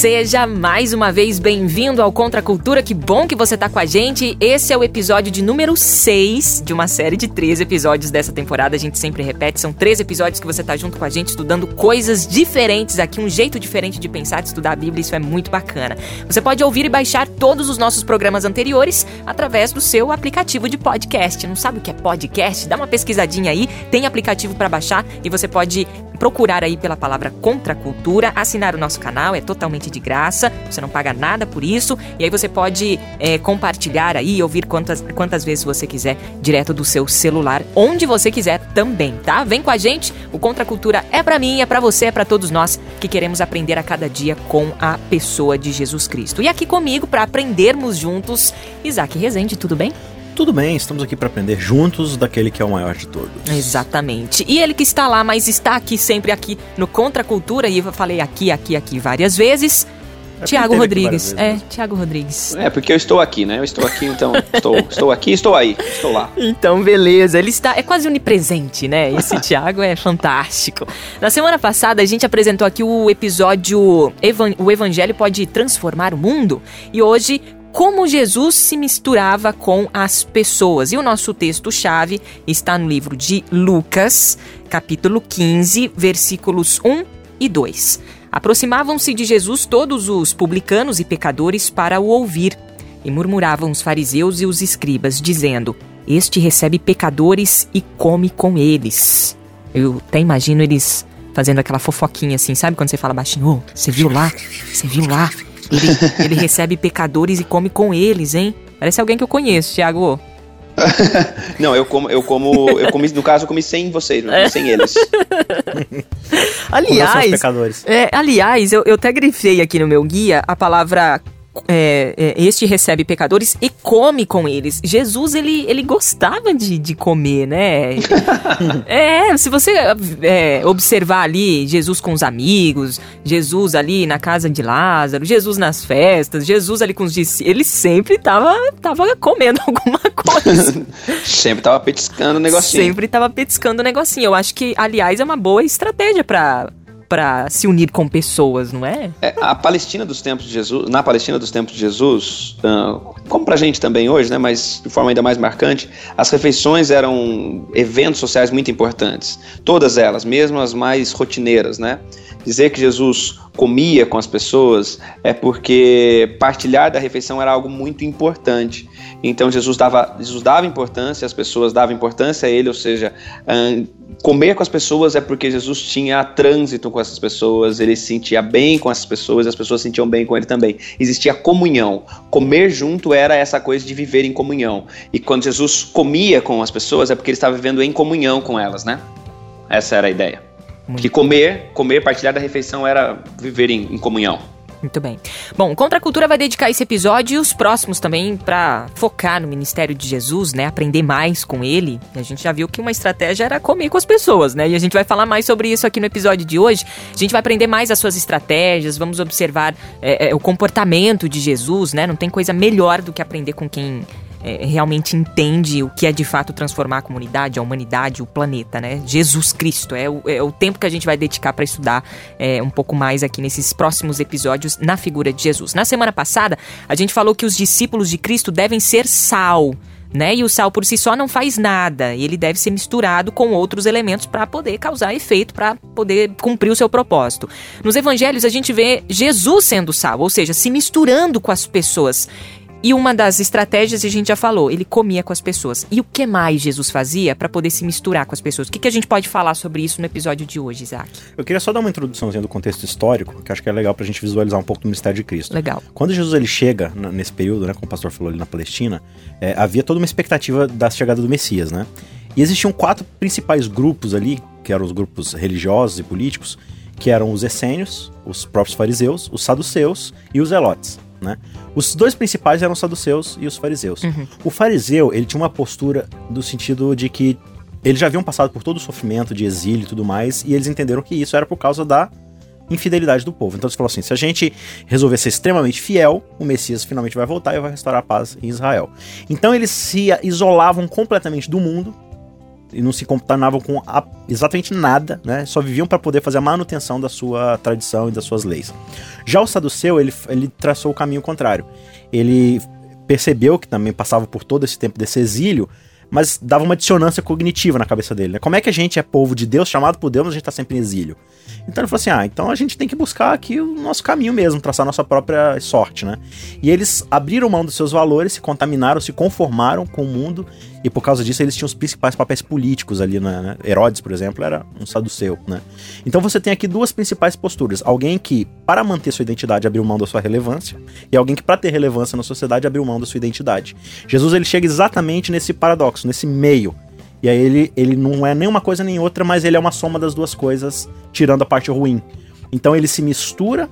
Seja mais uma vez bem-vindo ao Contra a Cultura. Que bom que você está com a gente. Esse é o episódio de número 6 de uma série de três episódios dessa temporada. A gente sempre repete, são três episódios que você está junto com a gente estudando coisas diferentes aqui, um jeito diferente de pensar, de estudar a Bíblia. Isso é muito bacana. Você pode ouvir e baixar todos os nossos programas anteriores através do seu aplicativo de podcast. Não sabe o que é podcast? Dá uma pesquisadinha aí, tem aplicativo para baixar e você pode procurar aí pela palavra Contra a Cultura, assinar o nosso canal, é totalmente de graça, você não paga nada por isso, e aí você pode é, compartilhar aí ouvir quantas, quantas vezes você quiser, direto do seu celular, onde você quiser também, tá? Vem com a gente, o Contra a Cultura é para mim, é para você, é para todos nós que queremos aprender a cada dia com a pessoa de Jesus Cristo. E aqui comigo, para aprendermos juntos, Isaac Rezende, tudo bem? Tudo bem, estamos aqui para aprender juntos daquele que é o maior de todos. Exatamente. E ele que está lá, mas está aqui sempre aqui no Contra a Cultura, e eu falei aqui, aqui, aqui várias vezes. É Tiago Rodrigues. É, Tiago Rodrigues. É, porque eu estou aqui, né? Eu estou aqui, então estou, estou aqui, estou aí, estou lá. Então, beleza. Ele está é quase onipresente, né? Esse Tiago é fantástico. Na semana passada a gente apresentou aqui o episódio Evan O Evangelho pode transformar o mundo e hoje como Jesus se misturava com as pessoas. E o nosso texto-chave está no livro de Lucas, capítulo 15, versículos 1 e 2. Aproximavam-se de Jesus todos os publicanos e pecadores para o ouvir, e murmuravam os fariseus e os escribas, dizendo: Este recebe pecadores e come com eles. Eu até imagino eles fazendo aquela fofoquinha assim, sabe quando você fala baixinho? Oh, você viu lá? Você viu lá? Ele, ele recebe pecadores e come com eles, hein? Parece alguém que eu conheço, Thiago. não, eu como, eu como, eu comi, no caso, eu comi sem vocês, não comi sem eles. aliás, é, aliás, eu, eu até grifei aqui no meu guia a palavra é, é, este recebe pecadores e come com eles. Jesus, ele, ele gostava de, de comer, né? é, se você é, observar ali Jesus com os amigos, Jesus ali na casa de Lázaro, Jesus nas festas, Jesus ali com os discípulos, ele sempre tava, tava comendo alguma coisa. sempre tava petiscando o negocinho. Sempre tava petiscando o negocinho. Eu acho que, aliás, é uma boa estratégia para para se unir com pessoas, não é? é? A Palestina dos tempos de Jesus, na Palestina dos tempos de Jesus, uh, como pra gente também hoje, né, mas de forma ainda mais marcante, as refeições eram eventos sociais muito importantes. Todas elas, mesmo as mais rotineiras, né? Dizer que Jesus comia com as pessoas é porque partilhar da refeição era algo muito importante. Então Jesus dava, Jesus dava importância, as pessoas davam importância a ele, ou seja, comer com as pessoas é porque Jesus tinha trânsito com essas pessoas, ele se sentia bem com essas pessoas, as pessoas se sentiam bem com ele também. Existia comunhão. Comer junto era essa coisa de viver em comunhão. E quando Jesus comia com as pessoas é porque ele estava vivendo em comunhão com elas, né? Essa era a ideia. Que comer, comer, partilhar da refeição era viver em, em comunhão. Muito bem. Bom, Contra a Cultura vai dedicar esse episódio e os próximos também para focar no ministério de Jesus, né? Aprender mais com ele. A gente já viu que uma estratégia era comer com as pessoas, né? E a gente vai falar mais sobre isso aqui no episódio de hoje. A gente vai aprender mais as suas estratégias, vamos observar é, é, o comportamento de Jesus, né? Não tem coisa melhor do que aprender com quem é, realmente entende o que é de fato transformar a comunidade, a humanidade, o planeta, né? Jesus Cristo. É o, é o tempo que a gente vai dedicar para estudar é, um pouco mais aqui nesses próximos episódios na figura de Jesus. Na semana passada, a gente falou que os discípulos de Cristo devem ser sal. Né? E o sal por si só não faz nada. Ele deve ser misturado com outros elementos para poder causar efeito, para poder cumprir o seu propósito. Nos evangelhos a gente vê Jesus sendo sal, ou seja, se misturando com as pessoas. E uma das estratégias a gente já falou, ele comia com as pessoas. E o que mais Jesus fazia para poder se misturar com as pessoas? O que, que a gente pode falar sobre isso no episódio de hoje, Isaac? Eu queria só dar uma introduçãozinha do contexto histórico, que acho que é legal pra gente visualizar um pouco do mistério de Cristo. Legal. Quando Jesus ele chega nesse período, né, como o pastor falou ali na Palestina, é, havia toda uma expectativa da chegada do Messias, né? E existiam quatro principais grupos ali, que eram os grupos religiosos e políticos, que eram os essênios, os próprios fariseus, os saduceus e os zelotes. Né? Os dois principais eram os saduceus e os fariseus. Uhum. O fariseu, ele tinha uma postura do sentido de que eles já haviam passado por todo o sofrimento de exílio e tudo mais, e eles entenderam que isso era por causa da infidelidade do povo. Então eles falaram assim: se a gente resolver ser extremamente fiel, o Messias finalmente vai voltar e vai restaurar a paz em Israel. Então eles se isolavam completamente do mundo e não se contaminavam com a, exatamente nada, né? Só viviam para poder fazer a manutenção da sua tradição e das suas leis. Já o saduceu, ele, ele traçou o caminho contrário. Ele percebeu que também passava por todo esse tempo desse exílio, mas dava uma dissonância cognitiva na cabeça dele. Né? Como é que a gente é povo de Deus, chamado por Deus, mas a gente está sempre em exílio? Então ele falou assim: ah, então a gente tem que buscar aqui o nosso caminho mesmo, traçar a nossa própria sorte, né? E eles abriram mão dos seus valores, se contaminaram, se conformaram com o mundo, e por causa disso eles tinham os principais papéis políticos ali, né? Herodes, por exemplo, era um saduceu, né? Então você tem aqui duas principais posturas: alguém que, para manter sua identidade, abriu mão da sua relevância, e alguém que, para ter relevância na sociedade, abriu mão da sua identidade. Jesus ele chega exatamente nesse paradoxo, nesse meio e aí ele, ele não é nem uma coisa nem outra, mas ele é uma soma das duas coisas, tirando a parte ruim. Então ele se mistura,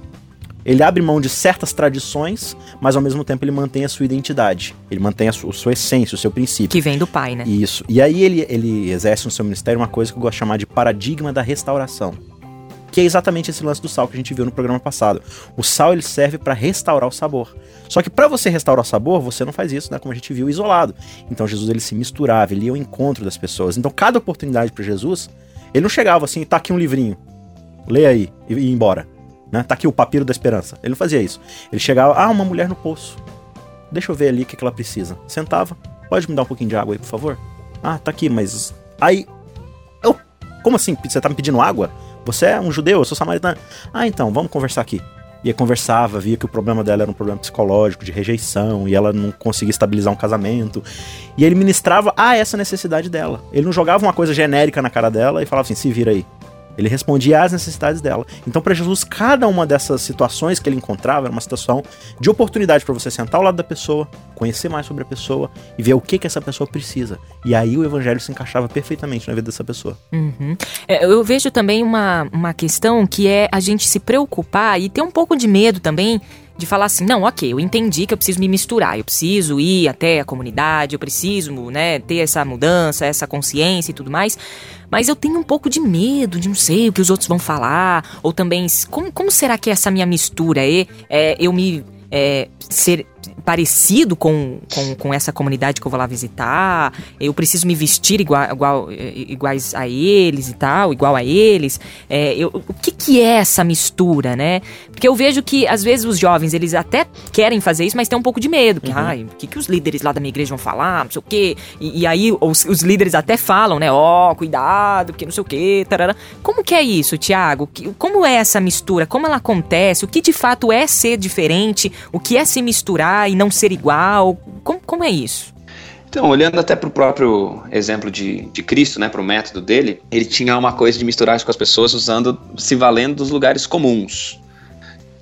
ele abre mão de certas tradições, mas ao mesmo tempo ele mantém a sua identidade. Ele mantém a sua, a sua essência, o seu princípio. Que vem do pai, né? Isso. E aí ele, ele exerce no seu ministério uma coisa que eu gosto de chamar de paradigma da restauração que é exatamente esse lance do sal que a gente viu no programa passado. O sal ele serve para restaurar o sabor. Só que para você restaurar o sabor, você não faz isso, né, como a gente viu isolado. Então Jesus ele se misturava, ele ia ao encontro das pessoas. Então cada oportunidade para Jesus, ele não chegava assim, tá aqui um livrinho. Leia aí e ia embora. Né? Tá aqui o papiro da esperança. Ele fazia isso. Ele chegava, ah, uma mulher no poço. Deixa eu ver ali o que, que ela precisa. Sentava, pode me dar um pouquinho de água aí, por favor? Ah, tá aqui, mas. Aí. Eu. Como assim? Você tá me pedindo água? Você é um judeu, eu sou samaritano. Ah, então, vamos conversar aqui. E aí conversava, via que o problema dela era um problema psicológico, de rejeição, e ela não conseguia estabilizar um casamento. E ele ministrava a essa necessidade dela. Ele não jogava uma coisa genérica na cara dela e falava assim: se vira aí. Ele respondia às necessidades dela. Então, para Jesus, cada uma dessas situações que ele encontrava era uma situação de oportunidade para você sentar ao lado da pessoa, conhecer mais sobre a pessoa e ver o que, que essa pessoa precisa. E aí o evangelho se encaixava perfeitamente na vida dessa pessoa. Uhum. É, eu vejo também uma, uma questão que é a gente se preocupar e ter um pouco de medo também de falar assim, não, ok, eu entendi que eu preciso me misturar, eu preciso ir até a comunidade, eu preciso, né, ter essa mudança, essa consciência e tudo mais, mas eu tenho um pouco de medo de não sei o que os outros vão falar, ou também, como, como será que essa minha mistura é, é eu me é, ser parecido com, com, com, essa comunidade que eu vou lá visitar, eu preciso me vestir igual, igual, iguais a eles e tal, igual a eles. É, eu, o que, que é essa mistura, né? Porque eu vejo que, às vezes, os jovens, eles até querem fazer isso, mas tem um pouco de medo. Que, uhum. ai, o que, que os líderes lá da minha igreja vão falar, não sei o quê. E, e aí, os, os, líderes até falam, né? Ó, oh, cuidado, que não sei o quê, tarará. Como que é isso, Tiago? Como é essa mistura? Como ela acontece? O que de fato é ser diferente? O que é se misturar e não ser igual? Como, como é isso? Então, olhando até para o próprio exemplo de, de Cristo, né, para o método dele, ele tinha uma coisa de misturar com as pessoas usando, se valendo dos lugares comuns.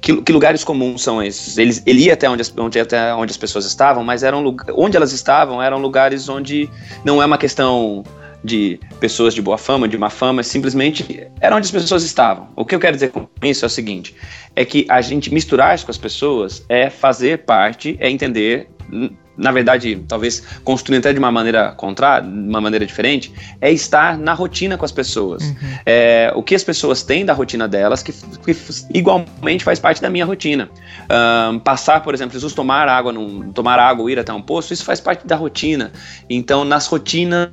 Que, que lugares comuns são esses? Ele, ele ia até onde, onde, até onde as pessoas estavam, mas eram onde elas estavam eram lugares onde não é uma questão de pessoas de boa fama, de má fama, simplesmente era onde as pessoas estavam. O que eu quero dizer com isso é o seguinte: é que a gente misturar com as pessoas é fazer parte, é entender na verdade, talvez construindo até de uma maneira contrária, de uma maneira diferente, é estar na rotina com as pessoas. Uhum. É, o que as pessoas têm da rotina delas, que, que igualmente faz parte da minha rotina. Um, passar, por exemplo, Jesus tomar água, num, tomar água ou ir até um poço, isso faz parte da rotina. Então, nas rotinas,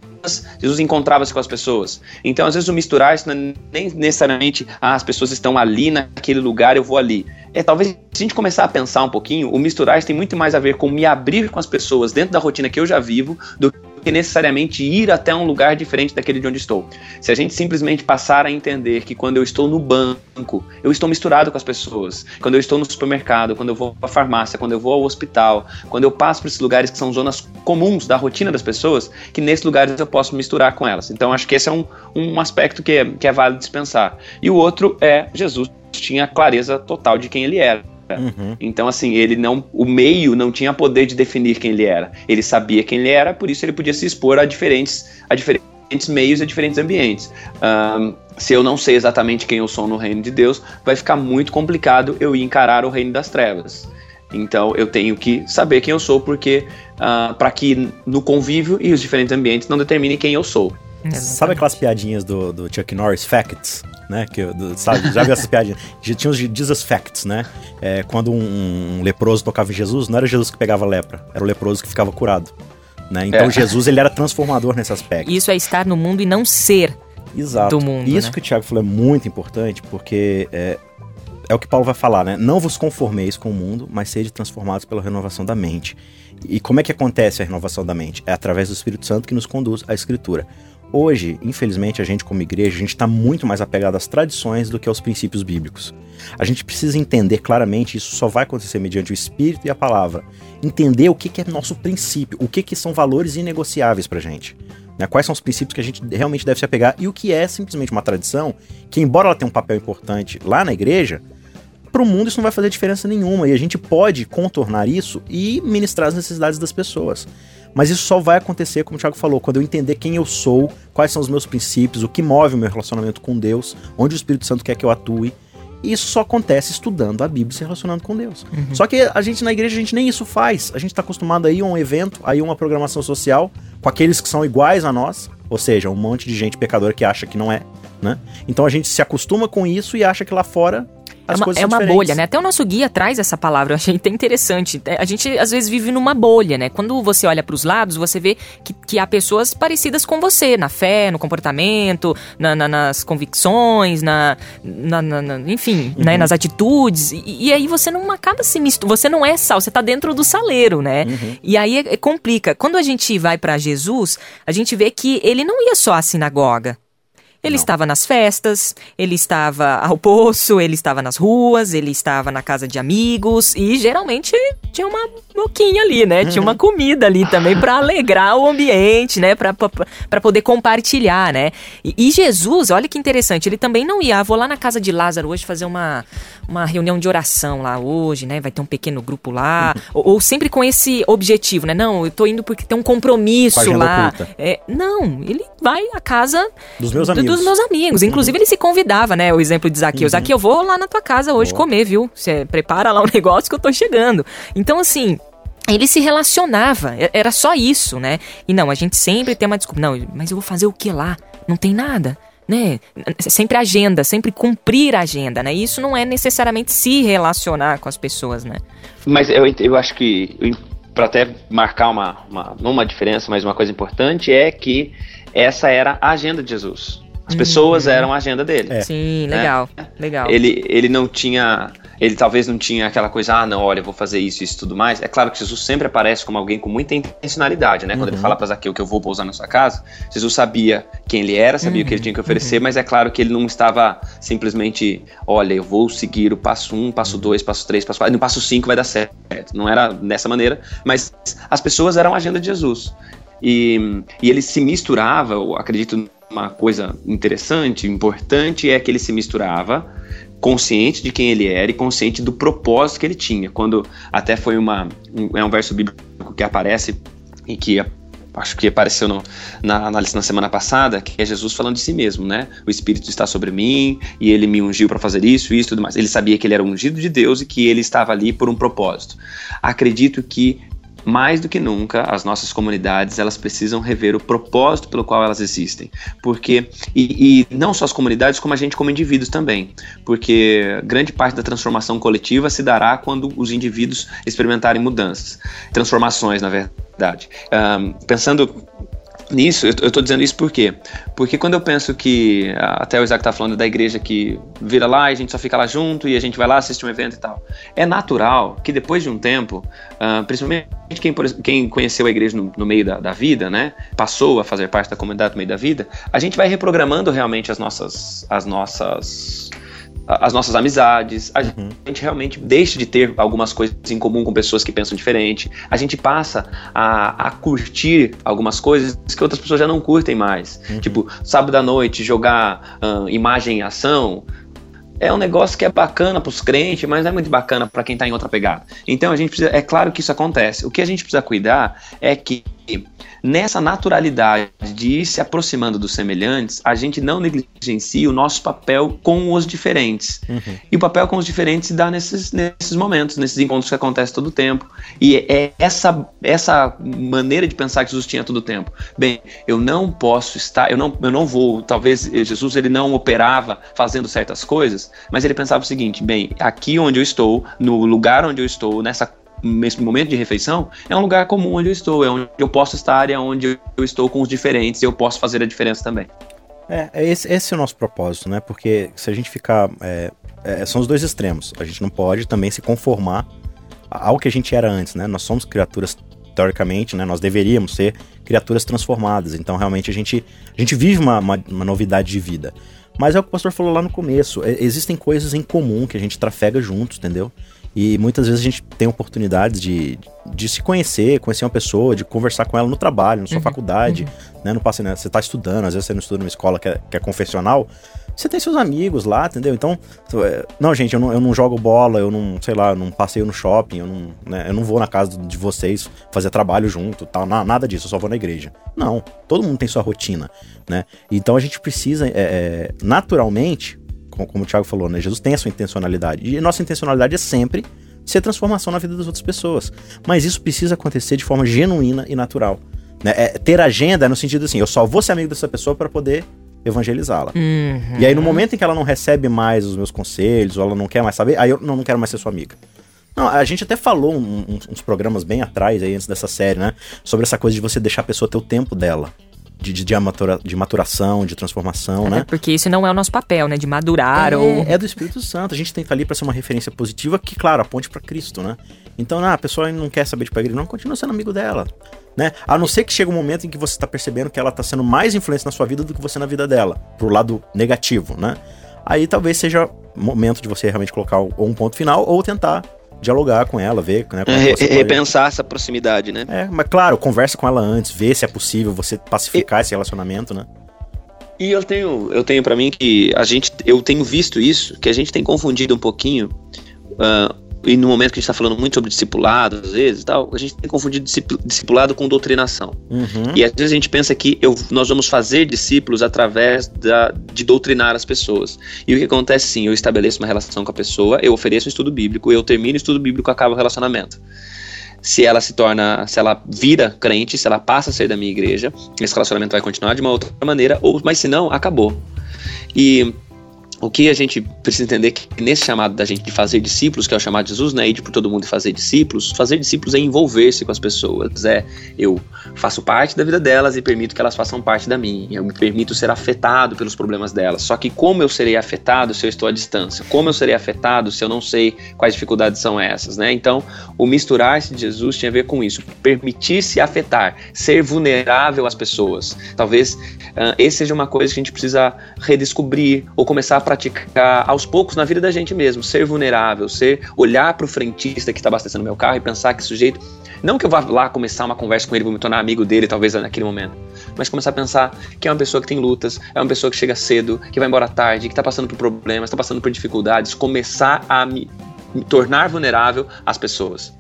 Jesus encontrava-se com as pessoas. Então, às vezes, o misturar isso não é nem necessariamente ah, as pessoas estão ali naquele lugar, eu vou ali. É, talvez se a gente começar a pensar um pouquinho, o misturar tem muito mais a ver com me abrir com as pessoas dentro da rotina que eu já vivo do que necessariamente ir até um lugar diferente daquele de onde estou. Se a gente simplesmente passar a entender que quando eu estou no banco, eu estou misturado com as pessoas, quando eu estou no supermercado, quando eu vou à farmácia, quando eu vou ao hospital, quando eu passo por esses lugares que são zonas comuns da rotina das pessoas, que nesses lugares eu posso misturar com elas. Então acho que esse é um, um aspecto que é, que é válido dispensar. E o outro é Jesus tinha clareza total de quem ele era. Uhum. Então, assim, ele não. O meio não tinha poder de definir quem ele era. Ele sabia quem ele era, por isso ele podia se expor a diferentes, a diferentes meios e diferentes ambientes. Um, se eu não sei exatamente quem eu sou no reino de Deus, vai ficar muito complicado eu ir encarar o reino das trevas. Então eu tenho que saber quem eu sou, porque uh, para que no convívio e os diferentes ambientes não determinem quem eu sou. Exatamente. Sabe aquelas piadinhas do, do Chuck Norris, Facts? Né? Que, do, sabe, já viu essas piadinhas? Tinha os Jesus Facts, né? É, quando um, um, leproso tocava em Jesus, não era Jesus que pegava lepra, era o leproso que ficava curado. Né? Então é. Jesus ele era transformador nesse aspecto. Isso é estar no mundo e não ser Exato. do mundo. Isso né? que o Tiago falou é muito importante, porque é, é o que Paulo vai falar, né? Não vos conformeis com o mundo, mas sede transformados pela renovação da mente. E como é que acontece a renovação da mente? É através do Espírito Santo que nos conduz à Escritura. Hoje, infelizmente, a gente como igreja, a gente está muito mais apegado às tradições do que aos princípios bíblicos. A gente precisa entender claramente, isso só vai acontecer mediante o Espírito e a Palavra. Entender o que, que é nosso princípio, o que, que são valores inegociáveis para gente. Né? Quais são os princípios que a gente realmente deve se apegar e o que é simplesmente uma tradição que, embora ela tenha um papel importante lá na igreja, para o mundo isso não vai fazer diferença nenhuma e a gente pode contornar isso e ministrar as necessidades das pessoas. Mas isso só vai acontecer, como o Thiago falou, quando eu entender quem eu sou, quais são os meus princípios, o que move o meu relacionamento com Deus, onde o Espírito Santo quer que eu atue. E isso só acontece estudando a Bíblia e se relacionando com Deus. Uhum. Só que a gente na igreja, a gente nem isso faz. A gente está acostumado aí a um evento, aí uma programação social, com aqueles que são iguais a nós, ou seja, um monte de gente pecadora que acha que não é, né? Então a gente se acostuma com isso e acha que lá fora as é uma, é uma bolha, né? Até o nosso guia traz essa palavra, eu achei até interessante. É, a gente às vezes vive numa bolha, né? Quando você olha para os lados, você vê que, que há pessoas parecidas com você, na fé, no comportamento, na, na, nas convicções, na, na, na enfim, uhum. né? nas atitudes. E, e, aí você não acaba se misturando, você não é sal, você tá dentro do saleiro, né? Uhum. E aí é, é, complica. Quando a gente vai para Jesus, a gente vê que ele não ia só à sinagoga. Ele Não. estava nas festas, ele estava ao poço, ele estava nas ruas, ele estava na casa de amigos e geralmente tinha uma boquinha ali, né? Tinha uma comida ali também para alegrar o ambiente, né? Para poder compartilhar, né? E, e, Jesus, olha que interessante, ele também não ia, ah, vou lá na casa de Lázaro hoje fazer uma, uma reunião de oração lá hoje, né? Vai ter um pequeno grupo lá, ou, ou, sempre com esse objetivo, né? Não, eu tô indo porque tem um compromisso lá. É, não, ele vai à casa dos meus amigos dos meus amigos. Uhum. Inclusive, ele se convidava, né? O exemplo de Zaqueu. Uhum. Zaqueu, eu vou lá na tua casa hoje Boa. comer, viu? Você prepara lá um negócio que eu tô chegando. Então, assim, ele se relacionava, era só isso, né? E não, a gente sempre tem uma desculpa. Não, mas eu vou fazer o que lá? Não tem nada, né? Sempre agenda, sempre cumprir a agenda, né? Isso não é necessariamente se relacionar com as pessoas, né? Mas eu, eu acho que, para até marcar uma, uma, não uma diferença, mas uma coisa importante, é que essa era a agenda de Jesus. As pessoas uhum. eram a agenda dele. É. Sim, né? legal, legal. Ele, ele não tinha, ele talvez não tinha aquela coisa, ah, não, olha, eu vou fazer isso, isso e tudo mais. É claro que Jesus sempre aparece como alguém com muita intencionalidade, né? Quando ele uhum. fala para Zaqueu que eu vou pousar na sua casa, Jesus sabia quem ele era, sabia uhum. o que ele tinha que uhum. oferecer, mas é claro que ele não estava simplesmente, olha, eu vou seguir o passo 1, um, passo 2, passo 3, passo 4, no passo 5 vai dar certo. Não era dessa maneira, mas as pessoas eram a agenda de Jesus. E, e ele se misturava, eu acredito uma coisa interessante, importante, é que ele se misturava consciente de quem ele era e consciente do propósito que ele tinha. Quando até foi uma um, é um verso bíblico que aparece e que acho que apareceu no, na análise na semana passada, que é Jesus falando de si mesmo, né? O Espírito está sobre mim e ele me ungiu para fazer isso, isso, tudo mais. Ele sabia que ele era ungido de Deus e que ele estava ali por um propósito. Acredito que mais do que nunca, as nossas comunidades elas precisam rever o propósito pelo qual elas existem, porque e, e, não só as comunidades, como a gente como indivíduos também, porque grande parte da transformação coletiva se dará quando os indivíduos experimentarem mudanças, transformações, na verdade. Um, pensando nisso, eu, tô dizendo isso por quê? Porque quando eu penso que, até o Isaac tá falando da igreja que vira lá e a gente só fica lá junto e a gente vai lá assistir um evento e tal, é natural que depois de um tempo, uh, principalmente quem, quem conheceu a igreja no, no meio da, da, vida, né, passou a fazer parte da comunidade no meio da vida, a gente vai reprogramando realmente as nossas, as nossas as nossas amizades, a uhum. gente realmente deixa de ter algumas coisas em comum com pessoas que pensam diferente, a gente passa a, a curtir algumas coisas que outras pessoas já não curtem mais. Uhum. Tipo, sábado à noite jogar imagem em ação, é um negócio que é bacana para os crentes, mas não é muito bacana para quem está em outra pegada. Então a gente precisa, é claro que isso acontece. O que a gente precisa cuidar é que nessa naturalidade de ir se aproximando dos semelhantes, a gente não negligencia o nosso papel com os diferentes. Uhum. E o papel com os diferentes se dá nesses, nesses momentos, nesses encontros que acontecem todo o tempo. E é essa, essa maneira de pensar que Jesus tinha todo o tempo. Bem, eu não posso estar, eu não, eu não vou, talvez Jesus ele não operava fazendo certas coisas, mas ele pensava o seguinte, bem, aqui onde eu estou, no lugar onde eu estou, nessa nesse momento de refeição, é um lugar comum onde eu estou, é onde eu posso estar é onde eu estou com os diferentes e eu posso fazer a diferença também. É, é esse, esse é o nosso propósito, né? Porque se a gente ficar. É, é, são os dois extremos. A gente não pode também se conformar ao que a gente era antes, né? Nós somos criaturas, teoricamente, né? Nós deveríamos ser criaturas transformadas. Então, realmente, a gente, a gente vive uma, uma, uma novidade de vida. Mas é o que o pastor falou lá no começo. É, existem coisas em comum que a gente trafega juntos, entendeu? E muitas vezes a gente tem oportunidades de, de se conhecer, conhecer uma pessoa, de conversar com ela no trabalho, na sua uhum, faculdade, uhum. né? No passe, né? Você está estudando, às vezes você não estuda numa escola que é, que é confessional, você tem seus amigos lá, entendeu? Então, é, não, gente, eu não, eu não jogo bola, eu não, sei lá, não passeio no shopping, eu não, né, eu não vou na casa de vocês fazer trabalho junto, tal, nada disso, eu só vou na igreja. Não, todo mundo tem sua rotina, né? Então a gente precisa, é, é, naturalmente, como o Thiago falou, né? Jesus tem a sua intencionalidade. E nossa intencionalidade é sempre ser transformação na vida das outras pessoas. Mas isso precisa acontecer de forma genuína e natural. Né? É, ter agenda no sentido assim, eu só vou ser amigo dessa pessoa para poder evangelizá-la. Uhum. E aí, no momento em que ela não recebe mais os meus conselhos, ou ela não quer mais saber, aí eu não, não quero mais ser sua amiga. Não, a gente até falou um, um, uns programas bem atrás, aí, antes dessa série, né? Sobre essa coisa de você deixar a pessoa ter o tempo dela de, de, de, matura, de maturação, de transformação, é, né? Porque isso não é o nosso papel, né? De madurar é, ou. É do Espírito Santo. A gente tem que estar ali para ser uma referência positiva que, claro, aponte para Cristo, né? Então, ah, a pessoa não quer saber de pegar não, continua sendo amigo dela. Né? A não ser que chegue um momento em que você está percebendo que ela está sendo mais influente na sua vida do que você na vida dela, pro lado negativo, né? Aí talvez seja momento de você realmente colocar ou um ponto final ou tentar dialogar com ela, ver, né? É, é repensar essa proximidade, né? É, mas claro, conversa com ela antes, vê se é possível você pacificar e... esse relacionamento, né? E eu tenho, eu tenho para mim que a gente, eu tenho visto isso, que a gente tem confundido um pouquinho uh, e no momento que a gente está falando muito sobre discipulado, às vezes tal, a gente tem confundido discipulado com doutrinação. Uhum. E às vezes a gente pensa que eu, nós vamos fazer discípulos através da, de doutrinar as pessoas. E o que acontece sim, eu estabeleço uma relação com a pessoa, eu ofereço um estudo bíblico, eu termino o estudo bíblico, acaba o relacionamento se ela se torna, se ela vira crente, se ela passa a ser da minha igreja, esse relacionamento vai continuar de uma outra maneira, ou mas se não, acabou. E o que a gente precisa entender é que nesse chamado da gente de fazer discípulos, que é o chamado de Jesus, né, ir por todo mundo e fazer discípulos, fazer discípulos é envolver-se com as pessoas, é eu faço parte da vida delas e permito que elas façam parte da minha, eu me permito ser afetado pelos problemas delas. Só que como eu serei afetado se eu estou à distância? Como eu serei afetado se eu não sei quais dificuldades são essas, né? Então, o misturar-se de Jesus tinha a ver com isso, permitir-se afetar, ser vulnerável às pessoas. Talvez uh, esse seja uma coisa que a gente precisa redescobrir ou começar a praticar aos poucos na vida da gente mesmo, ser vulnerável, ser olhar para o frentista que está abastecendo meu carro e pensar que sujeito, não que eu vá lá começar uma conversa com ele, vou me tornar amigo dele talvez naquele momento, mas começar a pensar que é uma pessoa que tem lutas, é uma pessoa que chega cedo, que vai embora tarde, que está passando por problemas, está passando por dificuldades, começar a me, me tornar vulnerável às pessoas.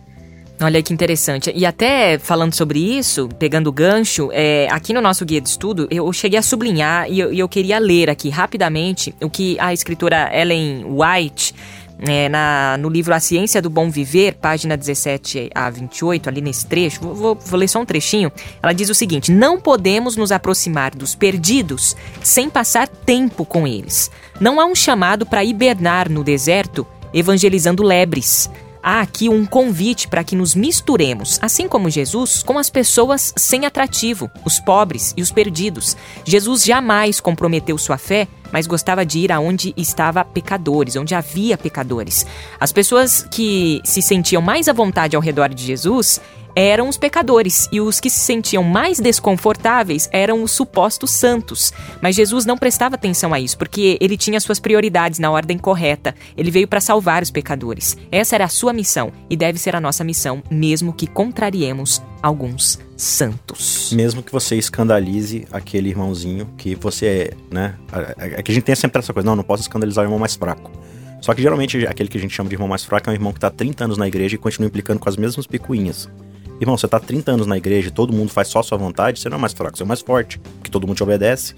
Olha que interessante. E até falando sobre isso, pegando o gancho, é, aqui no nosso guia de estudo, eu cheguei a sublinhar e eu, eu queria ler aqui rapidamente o que a escritora Ellen White é, na, no livro A Ciência do Bom Viver, página 17 a 28, ali nesse trecho, vou, vou, vou, ler só um trechinho. Ela diz o seguinte: Não podemos nos aproximar dos perdidos sem passar tempo com eles. Não há um chamado para hibernar no deserto evangelizando lebres há aqui um convite para que nos misturemos, assim como Jesus, com as pessoas sem atrativo, os pobres e os perdidos. Jesus jamais comprometeu sua fé, mas gostava de ir aonde estava pecadores, onde havia pecadores. As pessoas que se sentiam mais à vontade ao redor de Jesus eram os pecadores e os que se sentiam mais desconfortáveis eram os supostos santos. Mas Jesus não prestava atenção a isso, porque ele tinha suas prioridades na ordem correta. Ele veio para salvar os pecadores. Essa era a sua missão e deve ser a nossa missão, mesmo que contrariemos alguns santos. Mesmo que você escandalize aquele irmãozinho que você, né? É que a gente tem sempre essa coisa, não, não posso escandalizar o irmão mais fraco. Só que geralmente aquele que a gente chama de irmão mais fraco é um irmão que está há 30 anos na igreja e continua implicando com as mesmas picuinhas. Irmão, você tá 30 anos na igreja e todo mundo faz só a sua vontade, você não é mais fraco, você é mais forte, porque todo mundo te obedece.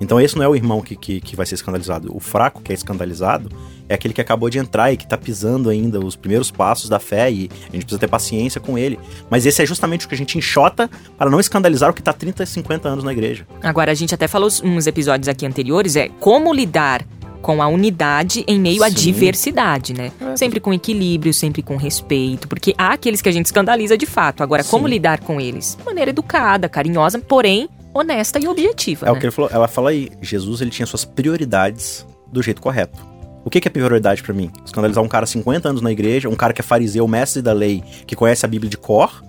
Então esse não é o irmão que, que, que, vai ser escandalizado. O fraco que é escandalizado é aquele que acabou de entrar e que está pisando ainda os primeiros passos da fé e a gente precisa ter paciência com ele. Mas esse é justamente o que a gente enxota para não escandalizar o que está 30, 50 anos na igreja. Agora, a gente até falou uns episódios aqui anteriores, é como lidar com a unidade em meio Sim. à diversidade, né? É. Sempre com equilíbrio, sempre com respeito, porque há aqueles que a gente escandaliza de fato. Agora, Sim. como lidar com eles? De maneira educada, carinhosa, porém honesta e objetiva. É né? o que ele falou, ela fala aí, Jesus ele tinha suas prioridades do jeito correto. O que, que é prioridade para mim? Escandalizar um cara 50 anos na igreja, um cara que é fariseu, mestre da lei, que conhece a Bíblia de cor,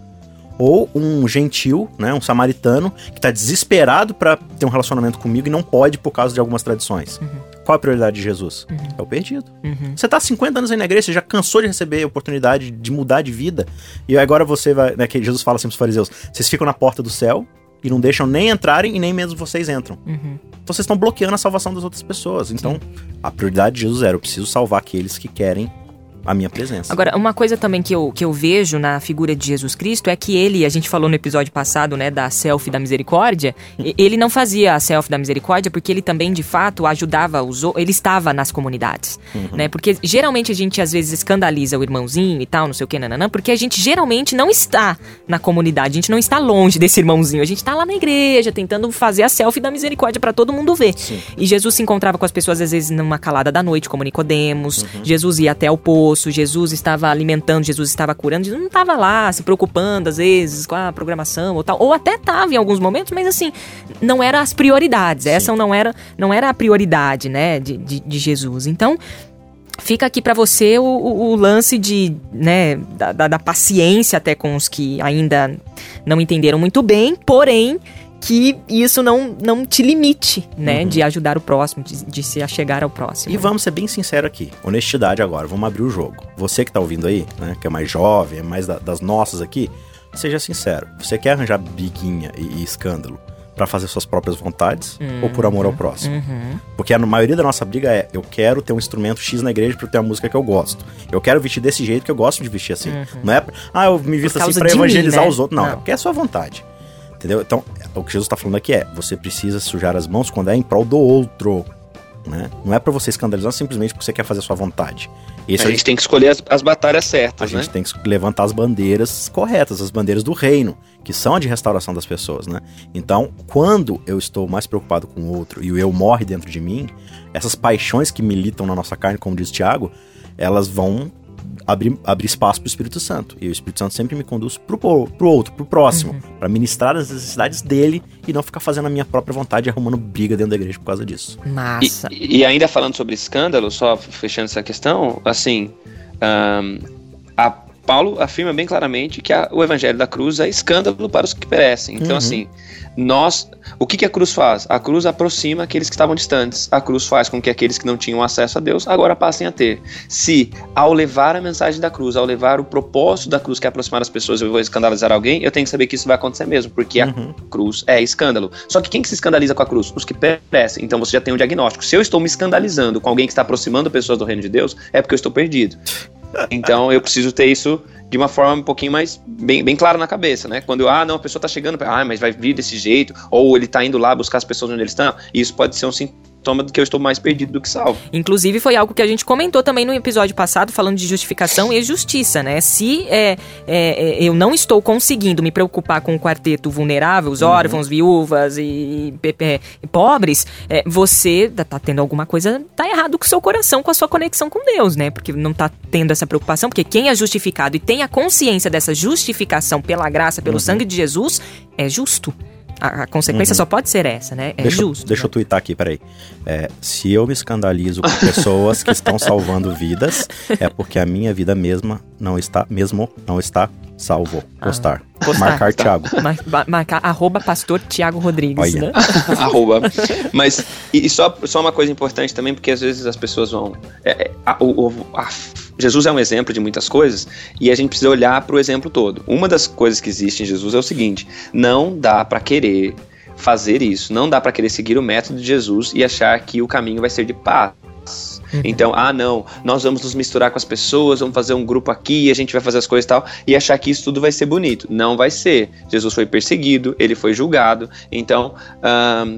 ou um gentil, né, um samaritano, que está desesperado para ter um relacionamento comigo e não pode por causa de algumas tradições. Uhum. Qual a prioridade de Jesus? Uhum. É o perdido. Uhum. Você está 50 anos aí na igreja, você já cansou de receber a oportunidade de mudar de vida, e agora você vai, né, que Jesus fala assim para os fariseus, vocês ficam na porta do céu, e não deixam nem entrarem e nem mesmo vocês entram. Uhum. Então vocês estão bloqueando a salvação das outras pessoas. Então, a prioridade de Jesus era: eu preciso salvar aqueles que querem a minha presença. Agora, uma coisa também que eu, que eu vejo na figura de Jesus Cristo é que ele, a gente falou no episódio passado, né, da selfie da misericórdia, ele não fazia a selfie da misericórdia porque ele também, de fato, ajudava os ele estava nas comunidades, uhum. né? Porque geralmente a gente às vezes escandaliza o irmãozinho e tal, não sei o que, nananã, porque a gente geralmente não está na comunidade, a gente não está longe desse irmãozinho, a gente está lá na igreja tentando fazer a selfie da misericórdia para todo mundo ver. Sim. E Jesus se encontrava com as pessoas às vezes numa calada da noite, como Nicodemos, uhum. Jesus ia até o poço poço, Jesus estava alimentando, Jesus estava curando, Jesus não estava lá se preocupando às vezes com a programação ou tal, ou até estava em alguns momentos, mas assim, não eram as prioridades, Sim. essa não era, não era a prioridade, né, de, de, de Jesus. Então, fica aqui para você o, o, o, lance de, né, da, da, da paciência até com os que ainda não entenderam muito bem, porém que isso não, não te limite, né? Uhum. De ajudar o próximo, de, de se achegar ao próximo. E vamos ser bem sinceros aqui. Honestidade agora, vamos abrir o jogo. Você que tá ouvindo aí, né? Que é mais jovem, é mais da, das nossas aqui, seja sincero. Você quer arranjar biguinha e, e escândalo para fazer suas próprias vontades uhum. ou por amor ao próximo? Uhum. Porque a maioria da nossa briga é: eu quero ter um instrumento X na igreja para ter uma música que eu gosto. Eu quero vestir desse jeito que eu gosto de vestir assim. Uhum. Não é, ah, eu me visto assim para evangelizar mim, né? os outros. Não, não, é porque é a sua vontade. Entendeu? Então, o que Jesus está falando aqui é: você precisa sujar as mãos quando é em prol do outro. Né? Não é para você escandalizar simplesmente porque você quer fazer a sua vontade. A, a gente, tem que escolher as, as batalhas certas. A né? gente tem que levantar as bandeiras corretas, as bandeiras do reino, que são a de restauração das pessoas, né? Então, quando eu estou mais preocupado com o outro e o eu morre dentro de mim, essas paixões que militam na nossa carne, como diz Tiago, elas vão abrir, abrir espaço para o Espírito Santo. E o Espírito Santo sempre me conduz pro, pro outro, pro próximo, uhum. para ministrar as necessidades dele e não ficar fazendo a minha própria vontade e arrumando briga dentro da igreja por causa disso. Massa. E, e ainda falando sobre escândalo, só fechando essa questão, assim, um, a Paulo afirma bem claramente que a, o evangelho da cruz é escândalo para os que perecem. Então, uhum. assim, nós. O que, que a cruz faz? A cruz aproxima aqueles que estavam distantes. A cruz faz com que aqueles que não tinham acesso a Deus agora passem a ter. Se, ao levar a mensagem da cruz, ao levar o propósito da cruz, que é aproximar as pessoas, eu vou escandalizar alguém, eu tenho que saber que isso vai acontecer mesmo, porque uhum. a cruz é escândalo. Só que quem que se escandaliza com a cruz? Os que perecem. Então você já tem um diagnóstico. Se eu estou me escandalizando com alguém que está aproximando pessoas do reino de Deus, é porque eu estou perdido. Então eu preciso ter isso de uma forma um pouquinho mais bem, bem clara na cabeça, né? Quando eu, ah, não, a pessoa tá chegando, ah, mas vai vir desse jeito, ou ele tá indo lá buscar as pessoas onde eles estão, isso pode ser um sintoma de que eu estou mais perdido do que salvo. Inclusive, foi algo que a gente comentou também no episódio passado, falando de justificação e justiça, né? Se é, é, é eu não estou conseguindo me preocupar com o quarteto vulnerável, os uhum. órfãos, viúvas e, e, e pobres, é, você tá, tá tendo alguma coisa, tá errado com o seu coração, com a sua conexão com Deus, né? Porque não tá tendo essa preocupação, porque quem é justificado e tem a consciência dessa justificação pela graça, pelo uhum. sangue de Jesus, é justo. A, a consequência uhum. só pode ser essa, né? É deixa, justo. Deixa né? eu twittar aqui, peraí. É, se eu me escandalizo com pessoas que estão salvando vidas, é porque a minha vida mesma não está, mesmo não está salvo. Postar. Ah, postar. Marcar tá. Thiago. Mar, marcar, arroba pastor Thiago Rodrigues, Olha. né? arroba. Mas, e, e, só, só uma coisa importante também, porque às vezes as pessoas vão... É, é a, o, a, Jesus é um exemplo de muitas coisas e a gente precisa olhar para o exemplo todo. Uma das coisas que existe em Jesus é o seguinte: não dá para querer fazer isso, não dá para querer seguir o método de Jesus e achar que o caminho vai ser de paz. Então, ah, não, nós vamos nos misturar com as pessoas, vamos fazer um grupo aqui, a gente vai fazer as coisas e tal, e achar que isso tudo vai ser bonito. Não vai ser. Jesus foi perseguido, ele foi julgado. Então,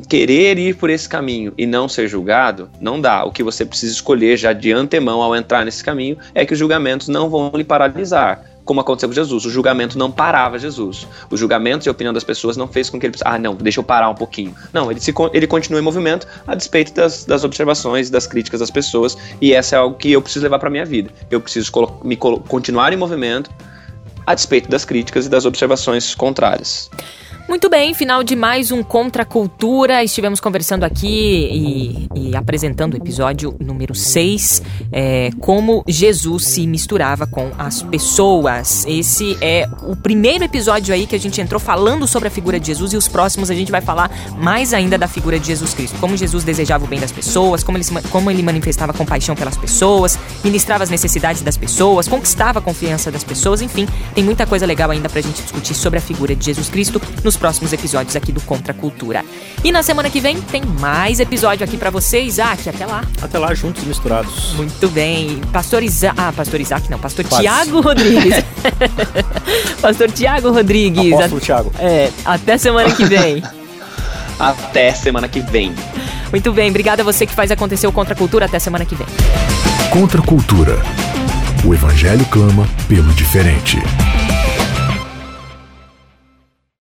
querer ir por esse caminho e não ser julgado, não dá. O que você precisa escolher já de antemão ao entrar nesse caminho é que os julgamentos não vão lhe paralisar como aconteceu com Jesus. O julgamento não parava Jesus. O julgamento e a opinião das pessoas não fez com que ele ah, não, deixa eu parar um pouquinho. Não, ele, se, ele continua em movimento a despeito das, das observações, das críticas das pessoas, e essa é algo que eu preciso levar para minha vida. Eu preciso me continuar em movimento a despeito das críticas e das observações contrárias. Muito bem, final de mais um Contra a Cultura. Estivemos conversando aqui e, e apresentando o episódio número 6, é, como Jesus se misturava com as pessoas. Esse é o primeiro episódio aí que a gente entrou falando sobre a figura de Jesus e os próximos a gente vai falar mais ainda da figura de Jesus Cristo. Como Jesus desejava o bem das pessoas, como ele, como ele manifestava compaixão pelas pessoas, ministrava as necessidades das pessoas, conquistava a confiança das pessoas, enfim, tem muita coisa legal ainda pra gente discutir sobre a figura de Jesus Cristo nos próximos episódios aqui do Contra Cultura. E na semana que vem tem mais episódio aqui para vocês, Isaac. Até lá. Até lá, juntos e misturados. Muito bem. Pastor Isaac. Ah, Pastor Isaac não. Pastor Tiago Rodrigues. Pastor Tiago Rodrigues. Apóstolo Tiago. É, até semana que vem. até semana que vem. Muito bem. Obrigada a você que faz acontecer o Contra Cultura. Até semana que vem. Contra Cultura. O Evangelho clama pelo diferente.